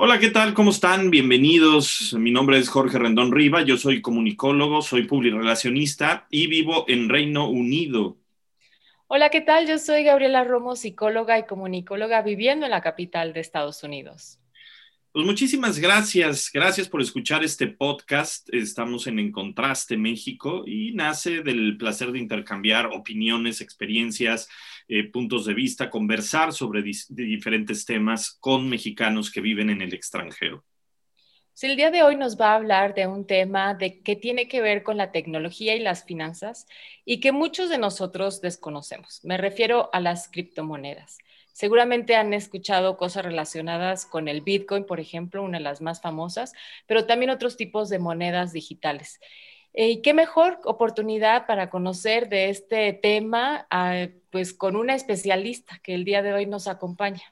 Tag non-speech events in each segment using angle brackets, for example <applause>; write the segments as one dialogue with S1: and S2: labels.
S1: Hola, ¿qué tal? ¿Cómo están? Bienvenidos. Mi nombre es Jorge Rendón Riva, yo soy comunicólogo, soy publirelacionista y vivo en Reino Unido.
S2: Hola, ¿qué tal? Yo soy Gabriela Romo, psicóloga y comunicóloga viviendo en la capital de Estados Unidos.
S1: Pues muchísimas gracias, gracias por escuchar este podcast. Estamos en En Contraste México y nace del placer de intercambiar opiniones, experiencias, eh, puntos de vista, conversar sobre diferentes temas con mexicanos que viven en el extranjero.
S2: el día de hoy nos va a hablar de un tema de que tiene que ver con la tecnología y las finanzas y que muchos de nosotros desconocemos. Me refiero a las criptomonedas. Seguramente han escuchado cosas relacionadas con el Bitcoin, por ejemplo, una de las más famosas, pero también otros tipos de monedas digitales. Eh, ¿Y qué mejor oportunidad para conocer de este tema ah, pues con una especialista que el día de hoy nos acompaña?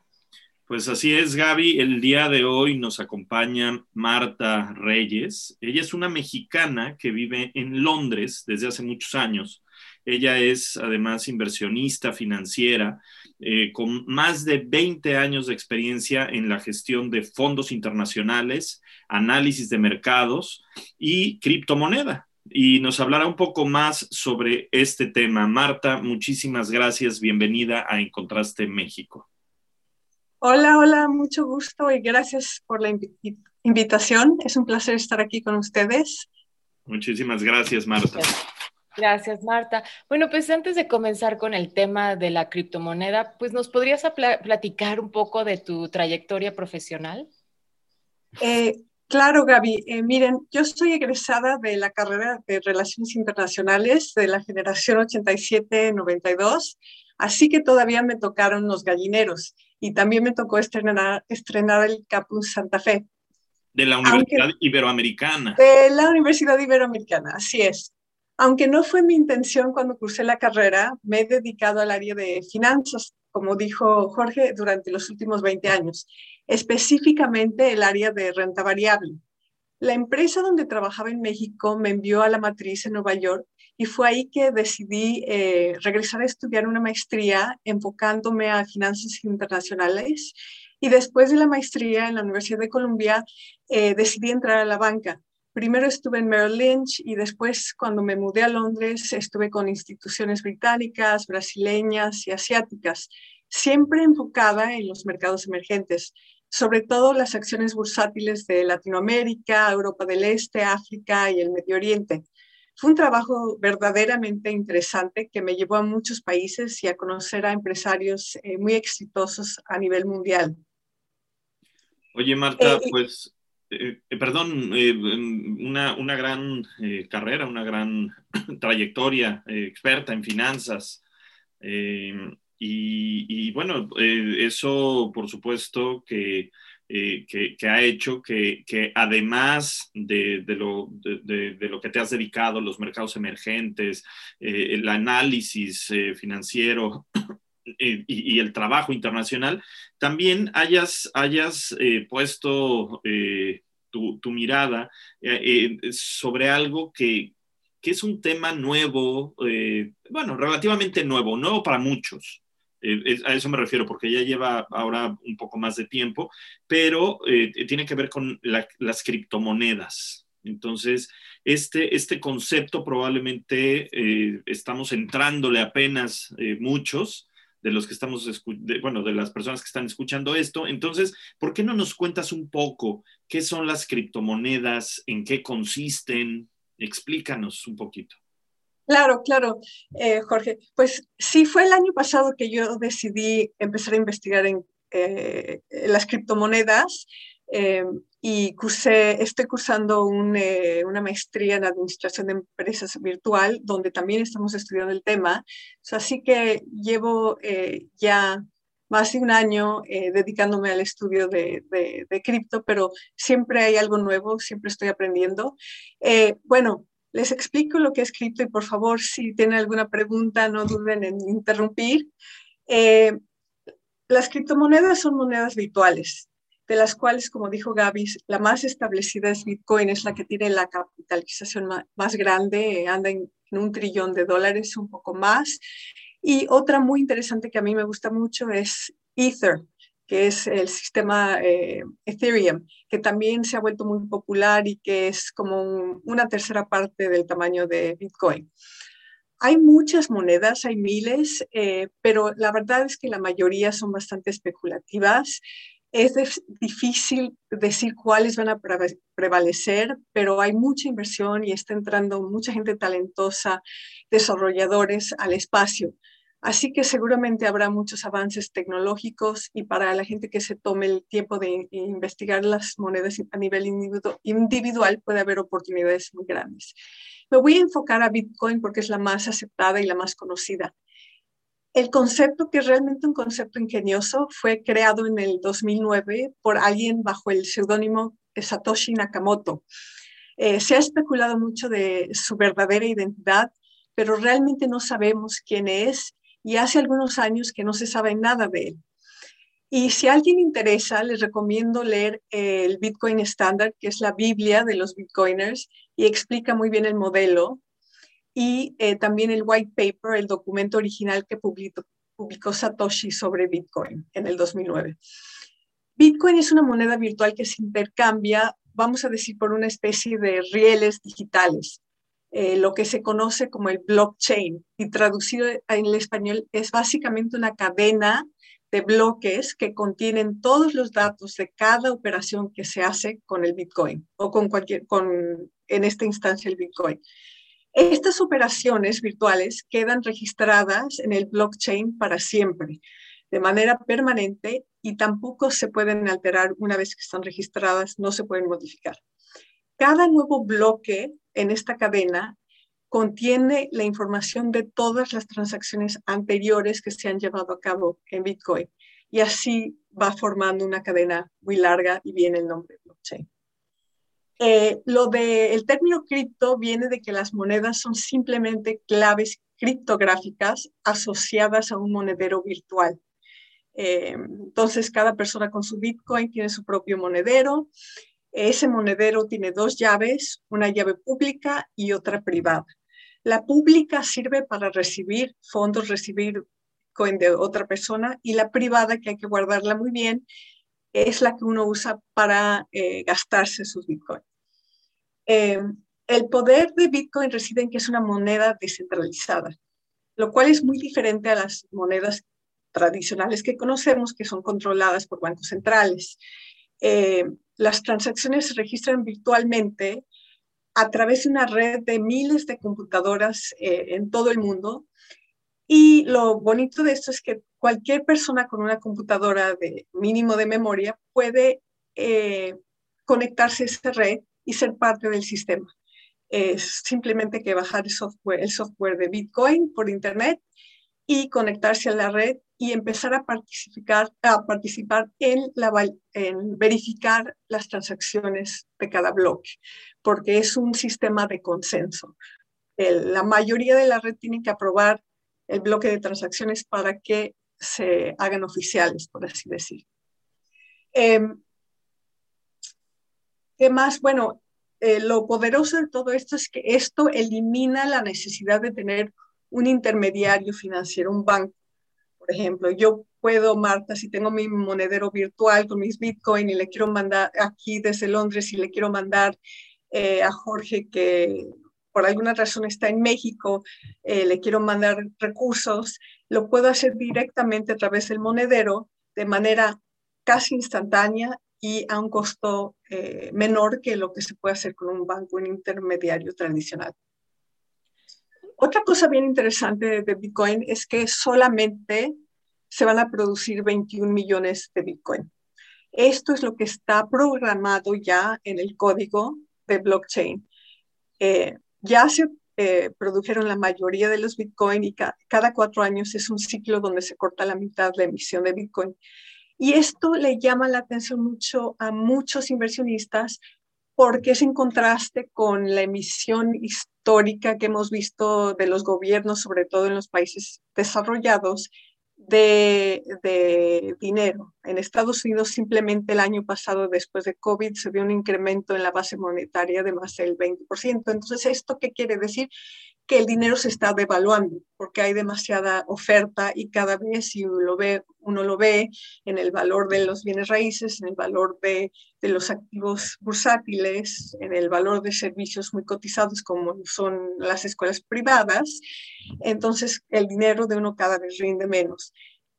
S1: Pues así es, Gaby. El día de hoy nos acompaña Marta Reyes. Ella es una mexicana que vive en Londres desde hace muchos años. Ella es además inversionista financiera eh, con más de 20 años de experiencia en la gestión de fondos internacionales, análisis de mercados y criptomoneda y nos hablará un poco más sobre este tema. Marta, muchísimas gracias. Bienvenida a Encontraste México.
S3: Hola, hola, mucho gusto y gracias por la invitación. Es un placer estar aquí con ustedes.
S1: Muchísimas gracias, Marta.
S2: Gracias, Marta. Bueno, pues antes de comenzar con el tema de la criptomoneda, pues nos podrías platicar un poco de tu trayectoria profesional.
S3: Eh, Claro, Gaby. Eh, miren, yo soy egresada de la carrera de Relaciones Internacionales de la generación 87-92, así que todavía me tocaron los gallineros y también me tocó estrenar, estrenar el Campus Santa Fe.
S1: De la Universidad Iberoamericana.
S3: De la Universidad Iberoamericana, así es. Aunque no fue mi intención cuando cursé la carrera, me he dedicado al área de finanzas, como dijo Jorge, durante los últimos 20 años específicamente el área de renta variable. La empresa donde trabajaba en México me envió a la matriz en Nueva York y fue ahí que decidí eh, regresar a estudiar una maestría enfocándome a finanzas internacionales y después de la maestría en la Universidad de Columbia eh, decidí entrar a la banca. Primero estuve en Merrill Lynch y después cuando me mudé a Londres estuve con instituciones británicas, brasileñas y asiáticas, siempre enfocada en los mercados emergentes sobre todo las acciones bursátiles de Latinoamérica, Europa del Este, África y el Medio Oriente. Fue un trabajo verdaderamente interesante que me llevó a muchos países y a conocer a empresarios eh, muy exitosos a nivel mundial.
S1: Oye, Marta, eh, pues, eh, perdón, una, una, gran carrera, una gran <clears throat> trayectoria, experta en finanzas. Y, bueno, eh, eso por supuesto que, eh, que, ha hecho que, que además de, de, lo, de, lo, que te has dedicado, los mercados emergentes, eh, el análisis financiero <clears throat> y, y, el trabajo internacional, también hayas, hayas puesto tu, tu, mirada sobre algo que, que es un tema nuevo, bueno, relativamente nuevo, nuevo para muchos, eh, a eso me refiero, porque ya lleva ahora un poco más de tiempo, pero eh, tiene que ver con las criptomonedas. Entonces, este, este concepto probablemente eh, estamos entrándole apenas muchos de los que estamos, bueno, de las personas que están escuchando esto. Entonces, ¿por qué no nos cuentas un poco qué son las criptomonedas, en qué consisten? Explícanos un poquito.
S3: Claro, claro, eh, Jorge. Pues sí, fue el año pasado que yo decidí empezar a investigar en eh, las criptomonedas eh, y cursé, estoy cursando una maestría en administración de empresas virtual, donde también estamos estudiando el tema. así que llevo ya más de un año eh, dedicándome al estudio de, de, cripto, pero siempre hay algo nuevo, siempre estoy aprendiendo. Eh, bueno, les explico lo que es cripto y por favor, si tienen alguna pregunta, no duden en interrumpir. Eh, las criptomonedas son monedas virtuales, de las cuales, como dijo Gaby, la más establecida es Bitcoin, es la que tiene la capitalización más, grande, anda en, un trillón de dólares, un poco más. Y otra muy interesante que a mí me gusta mucho es Ether, que es el sistema eh, Ethereum, que también se ha vuelto muy popular y que es como una tercera parte del tamaño de Bitcoin. Hay muchas monedas, hay miles, eh, pero la verdad es que la mayoría son bastante especulativas. Es difícil decir cuáles van a prevalecer, pero hay mucha inversión y está entrando mucha gente talentosa, desarrolladores al espacio. Así que seguramente habrá muchos avances tecnológicos y para la gente que se tome el tiempo de investigar las monedas a nivel individual puede haber oportunidades muy grandes. Me voy a enfocar a Bitcoin porque es la más aceptada y la más conocida. El concepto, que es realmente un concepto ingenioso, fue creado en el 2009 por alguien bajo el seudónimo Satoshi Nakamoto. Eh, se ha especulado mucho de su verdadera identidad, pero realmente no sabemos quién es y hace algunos años que no se sabe nada de él. Y si a alguien interesa, les recomiendo leer el Bitcoin Standard, que es la Biblia de los Bitcoiners, y explica muy bien el modelo. Y eh, también el white paper, el documento original que publicó, Satoshi sobre Bitcoin en el 2009. Bitcoin es una moneda virtual que se intercambia, vamos a decir, por una especie de rieles digitales. Eh, lo que se conoce como el blockchain y traducido en el español es básicamente una cadena de bloques que contienen todos los datos de cada operación que se hace con el Bitcoin o con cualquier, con, en esta instancia el Bitcoin. Estas operaciones virtuales quedan registradas en el blockchain para siempre, de manera permanente y tampoco se pueden alterar una vez que están registradas, no se pueden modificar. Cada nuevo bloque en esta cadena contiene la información de todas las transacciones anteriores que se han llevado a cabo en Bitcoin. Y así va formando una cadena muy larga y viene el nombre blockchain. Eh, lo del término cripto viene de que las monedas son simplemente claves criptográficas asociadas a un monedero virtual. Eh, entonces, cada persona con su Bitcoin tiene su propio monedero ese monedero tiene dos llaves, una llave pública y otra privada. La pública sirve para recibir fondos, recibir coin de otra persona y la privada, que hay que guardarla muy bien, es la que uno usa para eh, gastarse sus bitcoins. Eh, el poder de Bitcoin reside en que es una moneda descentralizada, lo cual es muy diferente a las monedas tradicionales que conocemos, que son controladas por bancos centrales. Eh, las transacciones se registran virtualmente a través de una red de miles de computadoras en todo el mundo. Y lo bonito de esto es que cualquier persona con una computadora de mínimo de memoria puede eh, conectarse a esa red y ser parte del sistema. Es simplemente que bajar el software, de Bitcoin por Internet y conectarse a la red y empezar a participar, a participar en, la, en verificar las transacciones de cada bloque, porque es un sistema de consenso. la mayoría de la red tiene que aprobar el bloque de transacciones para que se hagan oficiales, por así decir. Em, ¿Qué más? Bueno, eh, lo poderoso de todo esto es que esto elimina la necesidad de tener un intermediario financiero, un banco por ejemplo, yo puedo, Marta, si tengo mi monedero virtual con mis Bitcoin y le quiero mandar aquí desde Londres y le quiero mandar eh, a Jorge que por alguna razón está en México, eh, le quiero mandar recursos, lo puedo hacer directamente a través del monedero de manera casi instantánea y a un costo eh, menor que lo que se puede hacer con un banco, un intermediario tradicional. Otra cosa bien interesante de Bitcoin es que solamente se van a producir 21 millones de Bitcoin. Esto es lo que está programado ya en el código de blockchain. Eh, ya se eh, produjeron la mayoría de los Bitcoin y cada cuatro años es un ciclo donde se corta la mitad la emisión de Bitcoin. Y esto le llama la atención mucho a muchos inversionistas porque es en contraste con la emisión histórica que hemos visto de los gobiernos, sobre todo en los países desarrollados, de, dinero. En Estados Unidos simplemente el año pasado, después de COVID, se vio un incremento en la base monetaria de más del 20%. Entonces, ¿esto qué quiere decir? Que el dinero se está devaluando porque hay demasiada oferta y cada vez si uno lo ve, uno lo ve en el valor de los bienes raíces, en el valor de, de los activos bursátiles, en el valor de servicios muy cotizados como son las escuelas privadas, entonces el dinero de uno cada vez rinde menos.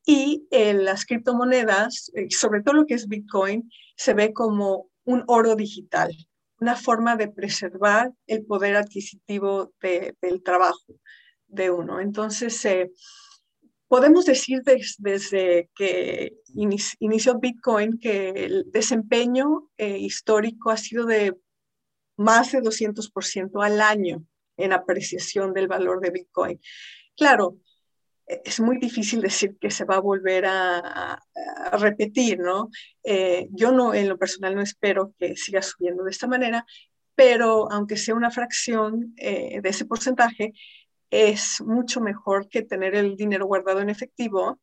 S3: Y en las criptomonedas, eh, sobre todo lo que es Bitcoin, se ve como un oro digital una forma de preservar el poder adquisitivo del trabajo de uno. Entonces, eh, podemos decir desde que inició Bitcoin que el desempeño eh, histórico ha sido de más de 200% al año en apreciación del valor de Bitcoin. Claro, es muy difícil decir que se va a volver a, repetir, ¿no? Eh, yo no, en lo personal, no espero que siga subiendo de esta manera, pero aunque sea una fracción eh, de ese porcentaje, es mucho mejor que tener el dinero guardado en efectivo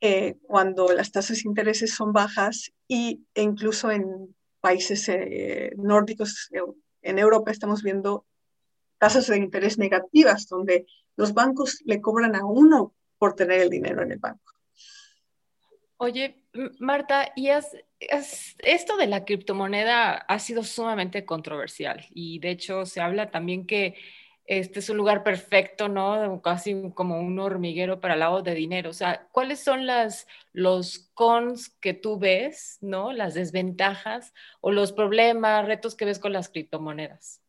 S3: eh, cuando las tasas de intereses son bajas y, e incluso en países nórdicos, en Europa estamos viendo tasas de interés negativas, donde los bancos le cobran a uno por tener el dinero en el banco.
S2: Oye, Marta, y esto de la criptomoneda ha sido sumamente controversial y de hecho se habla también que este es un lugar perfecto, ¿no? Casi como un hormiguero para lavado de dinero. O sea, ¿cuáles son las, los cons que tú ves, ¿no? Las desventajas o los problemas, retos que ves con las criptomonedas?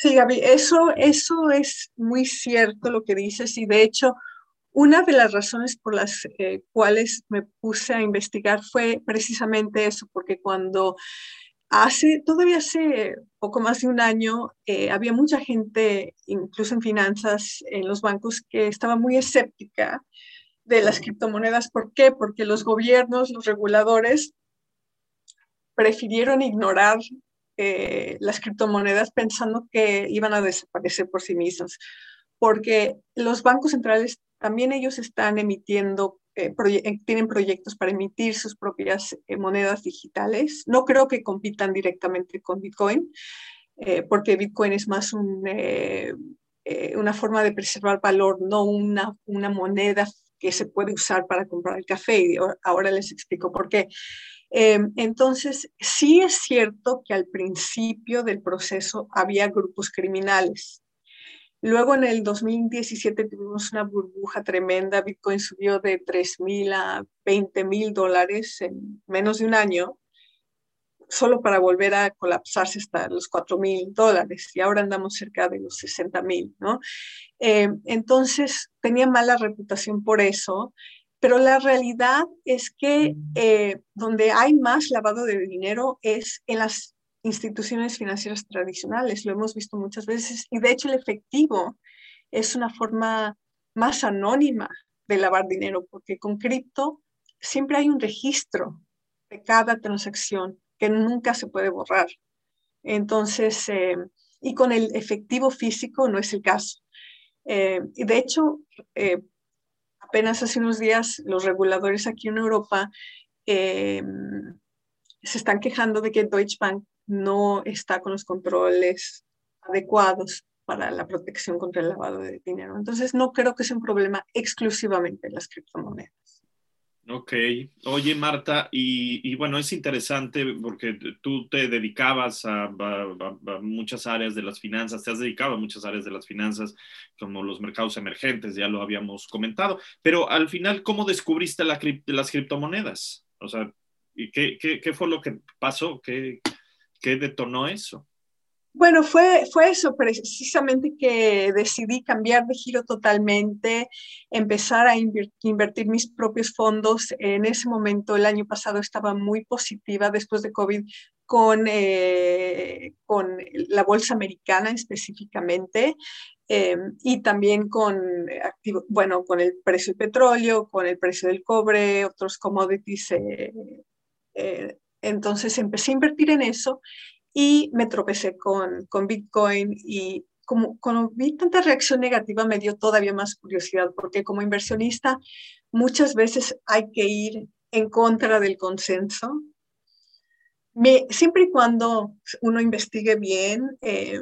S3: Sí, Gaby, eso, eso es muy cierto lo que dices y de hecho una de las razones por las eh, cuales me puse a investigar fue precisamente eso, porque cuando hace, todavía hace poco más de un año, eh, había mucha gente, incluso en finanzas, en los bancos, que estaba muy escéptica de las criptomonedas. ¿Por qué? Porque los gobiernos, los reguladores, prefirieron ignorar eh, las criptomonedas pensando que iban a desaparecer por sí mismas, porque los bancos centrales también ellos están emitiendo, eh, eh, tienen proyectos para emitir sus propias monedas digitales. No creo que compitan directamente con Bitcoin, porque Bitcoin es más una forma de preservar valor, no una, una moneda que se puede usar para comprar el café. Y ahora les explico por qué. Em, entonces, sí es cierto que al principio del proceso había grupos criminales. Luego en el 2017 tuvimos una burbuja tremenda, Bitcoin subió de 3 mil a 20 mil dólares en menos de un año, solo para volver a colapsarse hasta los 4 mil dólares y ahora andamos cerca de los 60 mil, ¿no? Em, entonces tenía mala reputación por eso pero la realidad es que eh, donde hay más lavado de dinero es en las instituciones financieras tradicionales. Lo hemos visto muchas veces y de hecho el efectivo es una forma más anónima de lavar dinero porque con cripto siempre hay un registro de cada transacción que nunca se puede borrar. Entonces, eh, y con el efectivo físico no es el caso. Eh, y de hecho, apenas hace unos días los reguladores aquí en Europa eh, se están quejando de que Deutsche Bank no está con los controles adecuados para la protección contra el lavado de dinero. Entonces, no creo que sea un problema exclusivamente en las criptomonedas.
S1: Ok, oye Marta, y, bueno, es interesante porque tú te dedicabas a, muchas áreas de las finanzas, te has dedicado a muchas áreas de las finanzas, como los mercados emergentes, ya lo habíamos comentado, pero al final, ¿cómo descubriste la, las criptomonedas? O sea, ¿qué, qué, fue lo que pasó? ¿Qué, ¿Qué detonó eso?
S3: Bueno, fue, fue eso precisamente que decidí cambiar de giro totalmente, empezar a invertir mis propios fondos. En ese momento, el año pasado, estaba muy positiva después de COVID. con, eh, con la bolsa americana específicamente em, y también con, bueno, con el precio del petróleo, con el precio del cobre, otros commodities. Eh, eh, entonces empecé a invertir en eso y me tropecé con, con Bitcoin y como, como vi tanta reacción negativa me dio todavía más curiosidad porque como inversionista muchas veces hay que ir en contra del consenso siempre y cuando uno investigue bien, eh,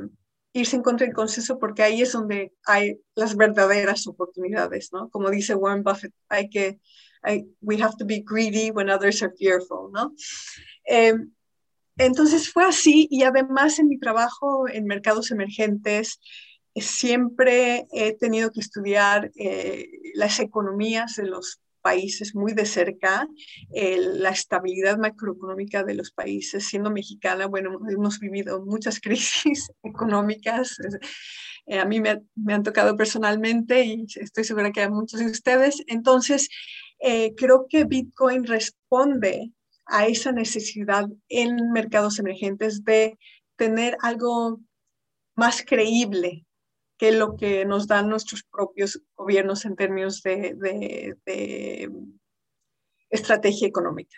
S3: irse en contra del consenso, porque ahí es donde hay las verdaderas oportunidades, ¿no? Como dice Warren Buffett, hay que, we have to be greedy when others are fearful, ¿no? Eh, entonces fue así y además en mi trabajo en mercados emergentes, siempre he tenido que estudiar eh, las economías de los países muy de cerca, la estabilidad macroeconómica de los países. Siendo mexicana, bueno, hemos vivido muchas <laughs> crisis económicas. Eh, a mí me, han tocado personalmente y estoy segura que a muchos de ustedes. Entonces, eh, creo que Bitcoin responde a esa necesidad en mercados emergentes de tener algo más creíble que lo que nos dan nuestros propios gobiernos en términos de, estrategia económica.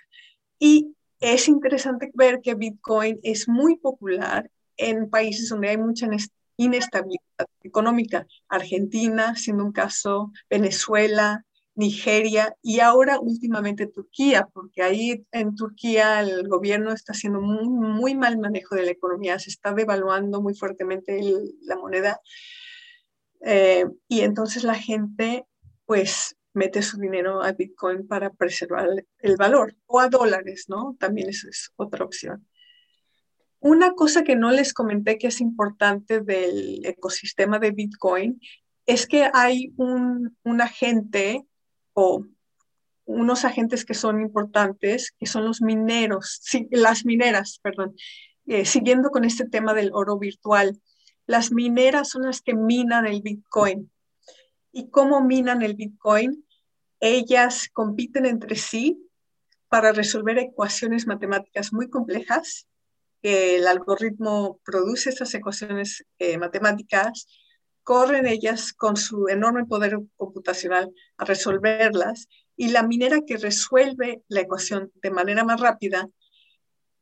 S3: Y es interesante ver que Bitcoin es muy popular en países donde hay mucha inestabilidad económica. Argentina, siendo un caso, Venezuela, Nigeria y ahora últimamente Turquía, porque ahí en Turquía el gobierno está haciendo muy, muy mal manejo de la economía, se está devaluando muy fuertemente la moneda eh, y entonces la gente pues mete su dinero a Bitcoin para preservar el valor o a dólares, ¿no? También eso es otra opción. Una cosa que no les comenté que es importante del ecosistema de Bitcoin es que hay un, agente o unos agentes que son importantes, que son los mineros, las mineras, perdón, eh, siguiendo con este tema del oro virtual. Las mineras son las que minan el Bitcoin. ¿Y cómo minan el Bitcoin? Ellas compiten entre sí para resolver ecuaciones matemáticas muy complejas. El algoritmo produce esas ecuaciones eh, matemáticas, corren ellas con su enorme poder computacional a resolverlas y la minera que resuelve la ecuación de manera más rápida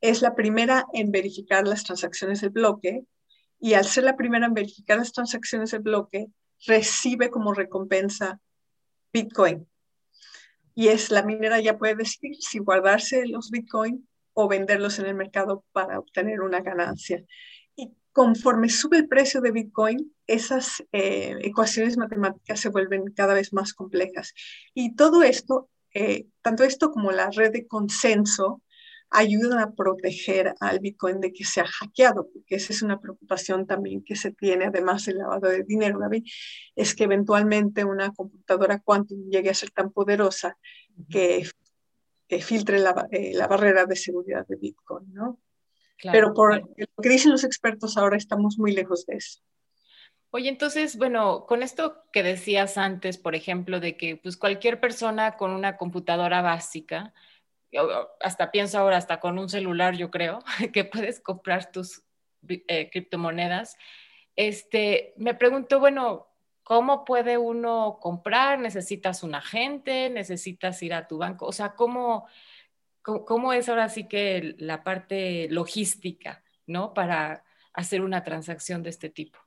S3: es la primera en verificar las transacciones del bloque y al ser la primera en verificar las transacciones del bloque, recibe como recompensa Bitcoin. Y es la minera ya puede decidir si guardarse los Bitcoin o venderlos en el mercado para obtener una ganancia. Y conforme sube el precio de Bitcoin, esas eh, ecuaciones matemáticas se vuelven cada vez más complejas. Y todo esto, eh, tanto esto como la red de consenso, ayudan a proteger al Bitcoin de que sea hackeado, porque esa es una preocupación también que se tiene, además del lavado de dinero, David, es que eventualmente una computadora quantum llegue a ser tan poderosa que, filtre eh, la, barrera de seguridad de Bitcoin, ¿no? Pero por lo que dicen los expertos ahora estamos muy lejos de eso.
S2: Oye, entonces, bueno, con esto que decías antes, por ejemplo, de que pues cualquier persona con una computadora básica, hasta pienso ahora, hasta con un celular, yo creo, <laughs> que puedes comprar tus eh, criptomonedas. Este, me pregunto, bueno, ¿cómo puede uno comprar? ¿Necesitas un agente? ¿Necesitas ir a tu banco? O sea, ¿cómo, cómo, es ahora sí que la parte logística, ¿no? Para hacer una transacción de este tipo.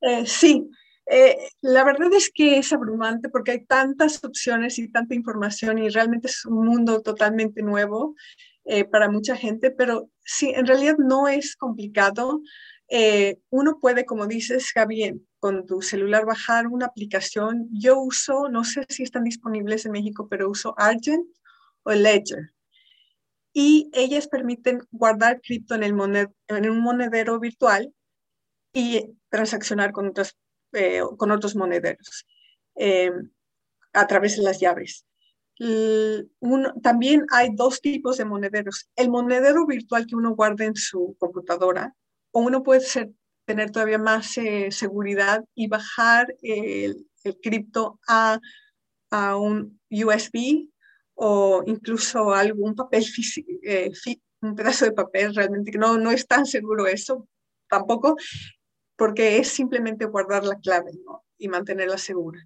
S3: Eh, sí, eh, la verdad es que es abrumante porque hay tantas opciones y tanta información y realmente es un mundo totalmente nuevo eh, para mucha gente, pero sí, en realidad no es complicado. Uno puede, como dices, Gaby, con tu celular bajar una aplicación. Yo uso, no sé si están disponibles en México, pero uso Argent o Ledger. Y ellas permiten guardar cripto en, el en un monedero virtual y transaccionar con otras eh, con otros monederos eh, a través de las llaves. también hay dos tipos de monederos. El monedero virtual que uno guarda en su computadora, o uno puede tener todavía más eh, seguridad y bajar el, cripto a, a, un USB o incluso algún papel un pedazo de papel, realmente no, no es tan seguro eso tampoco, porque es simplemente guardar la clave y mantenerla segura.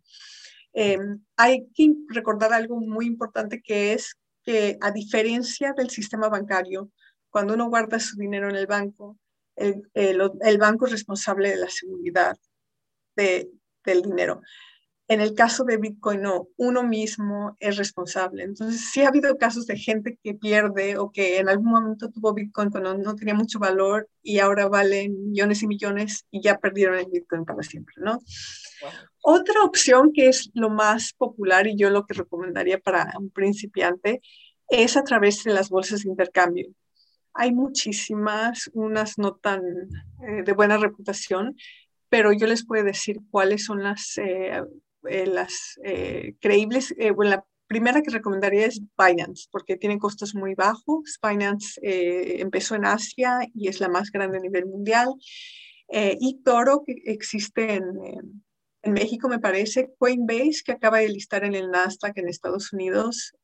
S3: Em, hay que recordar algo muy importante que es que a diferencia del sistema bancario, cuando uno guarda su dinero en el banco, el, banco es responsable de la seguridad de, del dinero. En el caso de Bitcoin, no, uno mismo es responsable. Entonces, sí ha habido casos de gente que pierde o que en algún momento tuvo Bitcoin cuando no tenía mucho valor y ahora valen millones y millones y ya perdieron el Bitcoin para siempre, ¿no? Otra opción que es lo más popular y yo lo que recomendaría para un principiante es a través de las bolsas de intercambio. Hay muchísimas, unas no tan eh, de buena reputación, pero yo les puedo decir cuáles son las eh, eh, las eh, creíbles, eh, bueno, la primera que recomendaría es Binance, porque tiene costos muy bajos. Binance empezó en Asia y es la más grande a nivel mundial. y Toro, que existe en, en, México, me parece. Coinbase, que acaba de listar en el Nasdaq en Estados Unidos.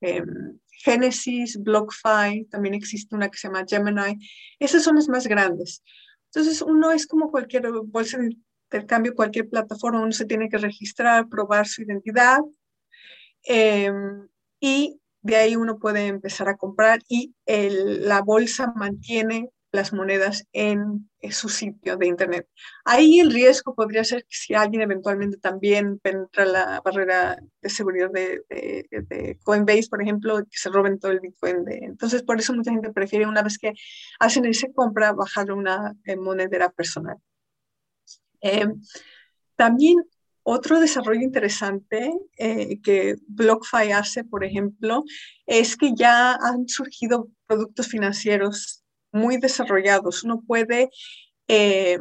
S3: Genesis, BlockFi, también existe una que se llama Gemini. Esas son las más grandes. Entonces, uno es como cualquier bolsa de cambio cualquier plataforma, uno se tiene que registrar, probar su identidad em, y de ahí uno puede empezar a comprar y la bolsa mantiene las monedas en, su sitio de Internet. Ahí el riesgo podría ser que si alguien eventualmente también penetra la barrera de seguridad de, Coinbase, por ejemplo, que se roben todo el Bitcoin. Entonces, por eso mucha gente prefiere una vez que hacen esa compra, bajar una eh, monedera personal. Eh, también otro desarrollo interesante eh, que BlockFi hace, por ejemplo, es que ya han surgido productos financieros muy desarrollados. Uno puede eh,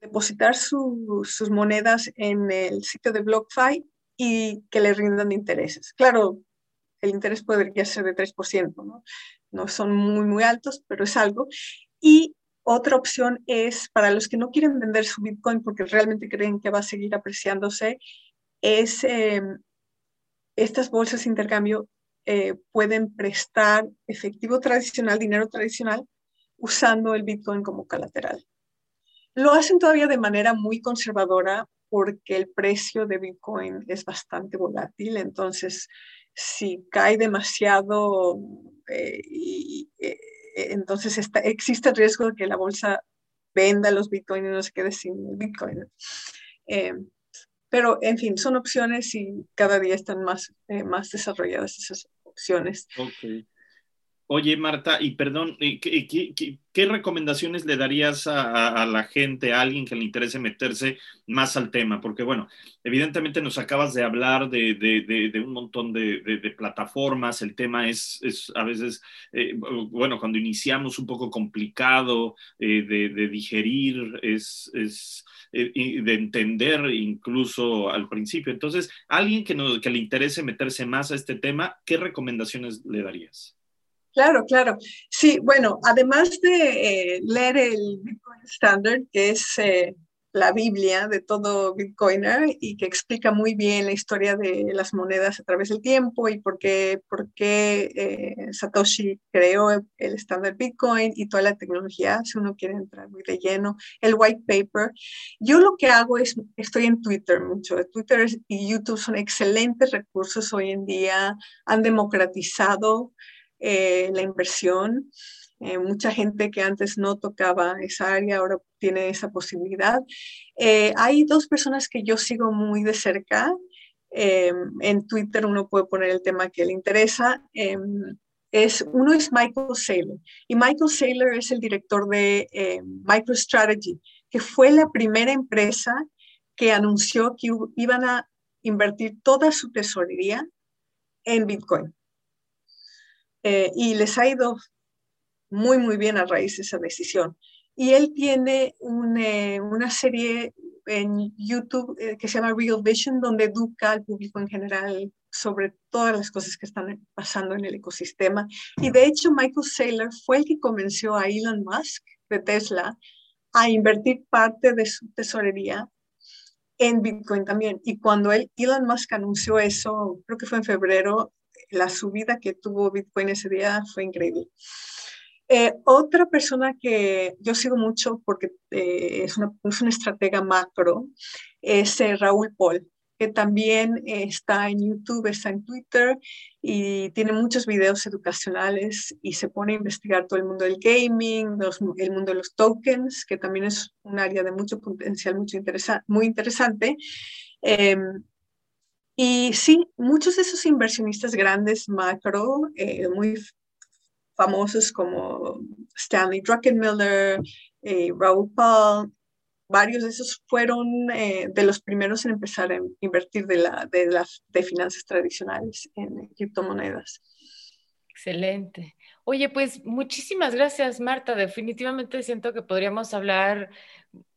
S3: depositar sus monedas en el sitio de BlockFi y que le rindan intereses. Claro, el interés podría ser de 3%, ¿no? No son muy, muy altos, pero es algo. Y otra opción es para los que no quieren vender su Bitcoin porque realmente creen que va a seguir apreciándose, es em, estas bolsas de intercambio eh, pueden prestar efectivo tradicional, dinero tradicional, usando el Bitcoin como colateral. Lo hacen todavía de manera muy conservadora porque el precio de Bitcoin es bastante volátil, entonces si cae demasiado eh, y, eh, eh, entonces está, existe el riesgo de que la bolsa venda los bitcoins y no se quede sin bitcoin. Eh, pero, en fin, son opciones y cada día están más, eh, más desarrolladas esas opciones.
S1: Okay. Oye, Marta, y perdón, ¿qué, recomendaciones le darías a, la gente, a alguien que le interese meterse más al tema? Porque, bueno, evidentemente nos acabas de hablar de, un montón de, plataformas, el tema es, a veces, eh, bueno, cuando iniciamos un poco complicado eh, de, digerir, es, eh, de entender incluso al principio. Entonces, alguien que, que le interese meterse más a este tema, ¿qué recomendaciones le darías?
S3: Claro, claro. Sí, bueno, además de eh, leer el Bitcoin Standard, que es eh, la Biblia de todo Bitcoiner y que explica muy bien la historia de las monedas a través del tiempo y por qué, por qué eh, Satoshi creó el estándar Bitcoin y toda la tecnología, si uno quiere entrar muy de lleno, el white paper. Yo lo que hago es, estoy en Twitter mucho. Twitter y YouTube son excelentes recursos hoy en día, han democratizado eh, la inversión. Eh, mucha gente que antes no tocaba esa área ahora tiene esa posibilidad. Eh, hay dos personas que yo sigo muy de cerca. en Twitter uno puede poner el tema que le interesa. es, uno es Michael Saylor y Michael Saylor es el director de MicroStrategy, que fue la primera empresa que anunció que iban a invertir toda su tesorería en Bitcoin. Eh, y les ha ido muy, muy bien a raíz de esa decisión. Y él tiene eh, una serie en YouTube eh, que se llama Real Vision, donde educa al público en general sobre todas las cosas que están pasando en el ecosistema. Y de hecho, Michael Saylor fue el que convenció a Elon Musk de Tesla a invertir parte de su tesorería en Bitcoin también. Y cuando él, Elon Musk anunció eso, creo que fue en febrero, la subida que tuvo Bitcoin ese día fue increíble. Eh, otra persona que yo sigo mucho porque eh, es, una, es, una, estratega macro es eh, Raúl Paul, que también está en YouTube, está en Twitter y tiene muchos videos educacionales y se pone a investigar todo el mundo del gaming, el mundo de los tokens, que también es un área de mucho potencial, mucho interesa muy interesante. Y sí, muchos de esos inversionistas grandes macro, muy famosos como Stanley Druckenmiller, eh, Raúl Paul, varios de esos fueron eh, de los primeros en empezar a invertir de, la, de las de finanzas tradicionales en criptomonedas.
S2: Excelente. Oye, pues muchísimas gracias, Marta. Definitivamente siento que podríamos hablar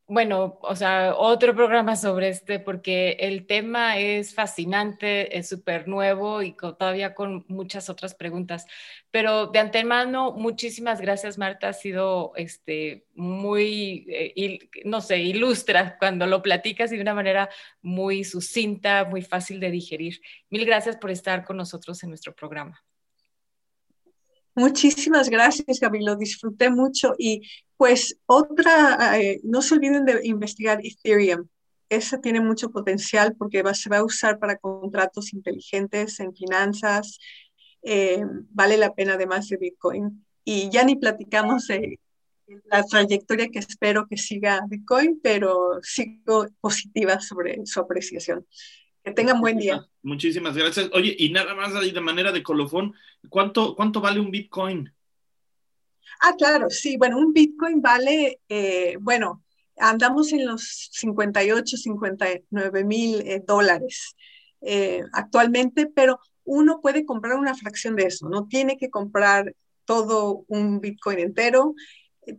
S2: bueno, o sea, otro programa sobre este, porque el tema es fascinante, es súper nuevo y todavía con muchas otras preguntas. Pero de antemano, muchísimas gracias, Marta. Ha sido este, muy, eh, no sé, ilustra cuando lo platicas y de una manera muy sucinta, muy fácil de digerir. Mil gracias por estar con nosotros en nuestro programa.
S3: Muchísimas gracias, Gaby, lo disfruté mucho. Y pues otra, eh, no se olviden de investigar Ethereum. Ese tiene mucho potencial porque se va a usar para contratos inteligentes en finanzas. Eh, vale la pena además de Bitcoin. Y ya ni platicamos de la trayectoria que espero que siga Bitcoin, pero sigo positiva sobre su apreciación. Que tengan buen día.
S1: Muchísimas gracias. Oye, y nada más ahí de manera de colofón, ¿cuánto, cuánto vale un Bitcoin?
S3: Ah, claro, sí. Bueno, un Bitcoin vale, eh, bueno, andamos en los 58, 59 mil eh, dólares eh, actualmente, pero uno puede comprar una fracción de eso, no tiene que comprar todo un Bitcoin entero.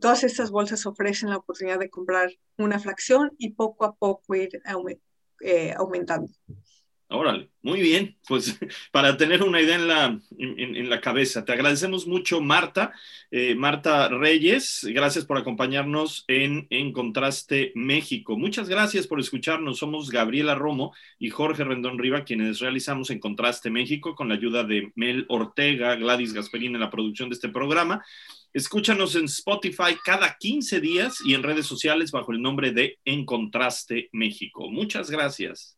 S3: Todas estas bolsas ofrecen la oportunidad de comprar una fracción y poco a poco ir aumentando.
S1: Órale, muy bien, pues <laughs> para tener una idea en la, en, la cabeza. Te agradecemos mucho, Marta, eh, Marta Reyes, gracias por acompañarnos en, en Contraste México. Muchas gracias por escucharnos. Somos Gabriela Romo y Jorge Rendón Riva, quienes realizamos en Contraste México con la ayuda de Mel Ortega, Gladys Gasperín en la producción de este programa. Escúchanos en Spotify cada 15 días y en redes sociales bajo el nombre de En Contraste México. Muchas gracias.